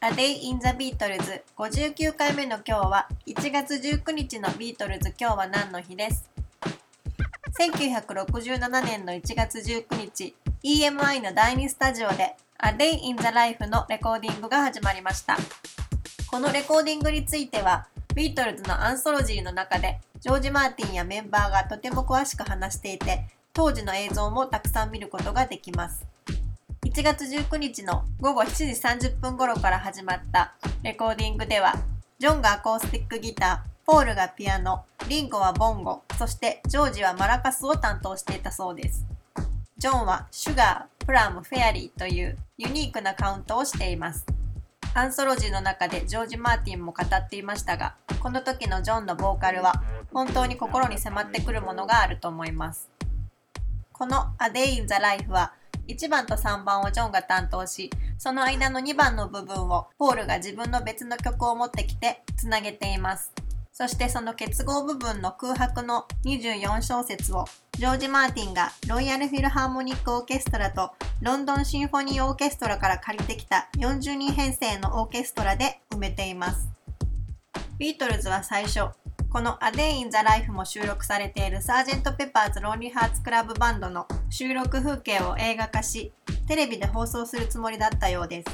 A Day in the Beatles 59回目の今日は1月19日のビートルズ。今日は何の日です？1967年の1月19日 EMI の第2スタジオで A Day in the Life のレコーディングが始まりました。このレコーディングについてはビートルズのアンソロジーの中でジョージ・マーティンやメンバーがとても詳しく話していて当時の映像もたくさん見ることができます。1月19日の午後7時30分頃から始まったレコーディングではジョンがアコースティックギターポールがピアノリンゴはボンゴそしてジョージはマラカスを担当していたそうです。ジョンはシュガープラムフェアリーというユニークなカウントをしています。アンソロジーの中でジョージ・マーティンも語っていましたがこの時のジョンのボーカルは本当に心に迫ってくるものがあると思います。この A Day in the Life は1番と3番をジョンが担当し、その間の2番の部分をポールが自分の別の曲を持ってきてつなげています。そしてその結合部分の空白の24小節をジョージ・マーティンがロイヤル・フィルハーモニック・オーケストラとロンドン・シンフォニー・オーケストラから借りてきた40人編成のオーケストラで埋めています。ビートルズは最初、この A Day in the Life も収録されているサージェント・ペパーズ・ロンリー・ハーツ・クラブ・バンドの収録風景を映画化し、テレビで放送するつもりだったようです。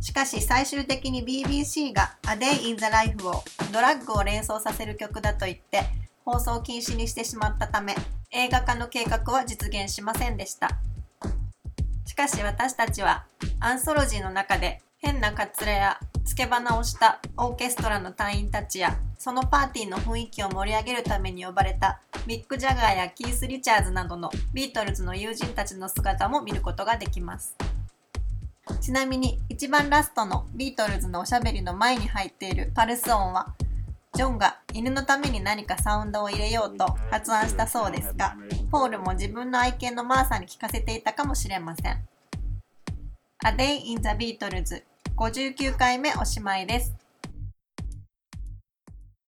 しかし最終的に BBC が A Day in the Life をドラッグを連想させる曲だと言って放送禁止にしてしまったため映画化の計画は実現しませんでした。しかし私たちはアンソロジーの中で変なカツラやつけ花をしたオーケストラの隊員たちやそのパーティーの雰囲気を盛り上げるために呼ばれたミック・ジャガーやキース・リチャーズなどのビートルズの友人たちの姿も見ることができます。ちなみに一番ラストのビートルズのおしゃべりの前に入っているパルス音はジョンが犬のために何かサウンドを入れようと発案したそうですがポールも自分の愛犬のマーサに聞かせていたかもしれません。A Day in the Beatles 59回目おしまいです。